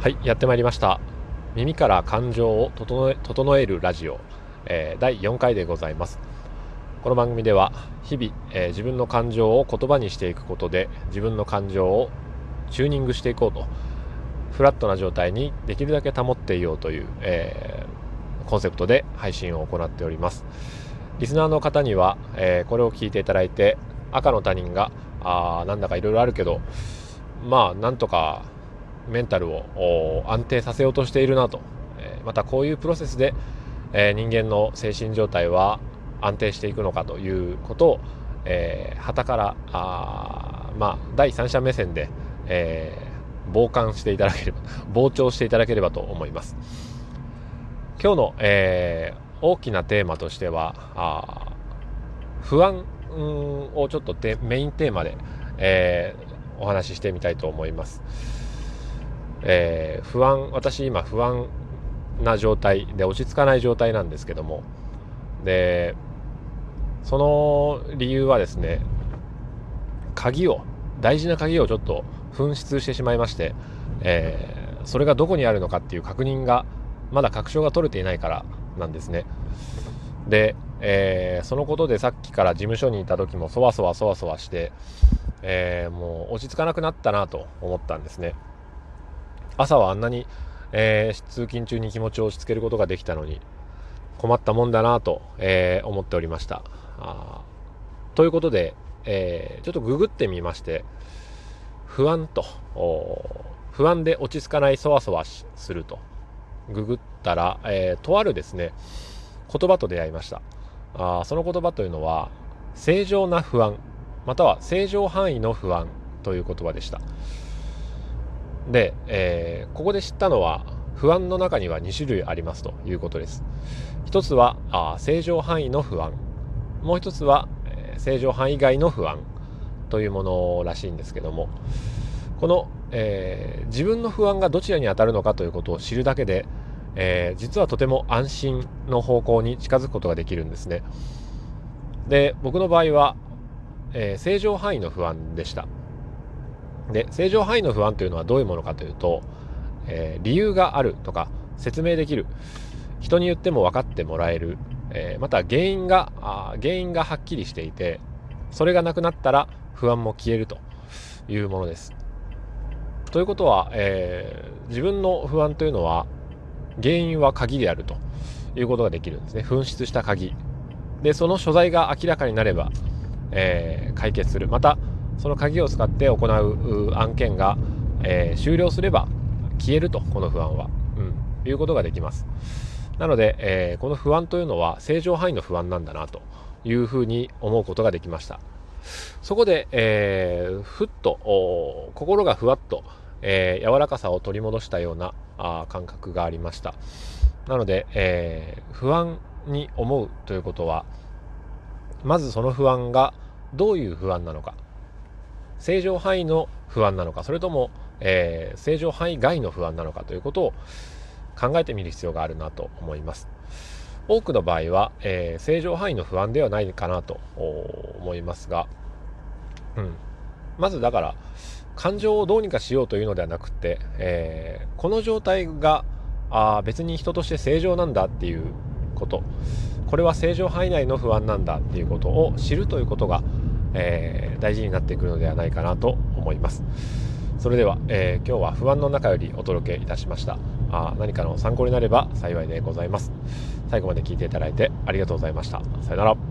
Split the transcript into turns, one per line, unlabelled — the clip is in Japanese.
はいやってまいりました。耳から感情を整え整えるラジオ、えー、第4回でございます。この番組では日々、えー、自分の感情を言葉にしていくことで自分の感情をチューニングしていこうとフラットな状態にできるだけ保っていようという、えー、コンセプトで配信を行っております。リスナーの方には、えこれを聞いていただいて赤の他人があなんだかいろいろあるけどまあなんとかメンタルを安定させようとしているなと、えまたこういうプロセスで、え人間の精神状態は安定していくのかということを、えー、からあまあ第三者目線で、えー、傍観していただければ 傍聴していただければと思います今日の、えー、大きなテーマとしては不安をちょっとメインテーマで、えー、お話ししてみたいと思います。えー、不安私今不安な状態で落ち着かない状態なんですけども。でその理由はですね鍵を大事な鍵をちょっと紛失してしまいまして、えー、それがどこにあるのかっていう確認がまだ確証が取れていないからなんですね。で、えー、そのことでさっきから事務所にいた時もそわそわそわそわして、えー、もう落ち着かなくなったなと思ったんですね。朝はあんなに、えー、通勤中に気持ちを押し付けることができたのに困ったもんだなと、えー、思っておりました。あということで、えー、ちょっとググってみまして不安と不安で落ち着かないそわそわするとググったら、えとあるですね言葉と出会いました。あその言葉というのは正常な不安または正常範囲の不安という言葉でした。で、えー、ここで知ったのは不安の中には2種類ありますということです。一つはあ正常範囲の不安。もう一つは、えー、正常範囲外の不安というものらしいんですけども。この、えー、自分の不安がどちらに当たるのかということを知るだけで、えー、実はとても安心の方向に近づくことができるんですね。で僕の場合は、え正常範囲の不安でした。で正常範囲の不安というのはどういうものかというと、えー、理由があるとか説明できる。人に言っても分かってもらえる、えー、また原因があ原因がはっきりしていてそれがなくなったら不安も消えるというものです。ということは、えー、自分の不安というのは原因は鍵であるということができるんですね。紛失した鍵。でその所在が明らかになれば、えー、解決する。またその鍵を使って行う案件が、えー、終了すれば消えるとこの不安は、うん、いうことができます。なので、えー、この不安というのは正常範囲の不安なんだなというふうに思うことができました。そこで、えー、ふっと心がふわっと、えー、柔らかさを取り戻したようなあ感覚がありました。なので、えー、不安に思うということはまずその不安がどういう不安なのか。正常範囲の不安なのかそれとも、えー、正常範囲外の不安なのかということを考えてみる必要があるなと思います。多くの場合は、えー、正常範囲の不安ではないかなと思いますが、うん、まずだから感情をどうにかしようというのではなくて、えー、この状態があ別に人として正常なんだっていうこと。これは正常範囲内の不安なんだっていうことを知るということがえー、大事になってくるのではないかなと思います。それでは、えー、今日は不安の中よりお届けいたしました。あ何かの参考になれば幸いでございます。最後まで聞いていただいてありがとうございました。さよなら。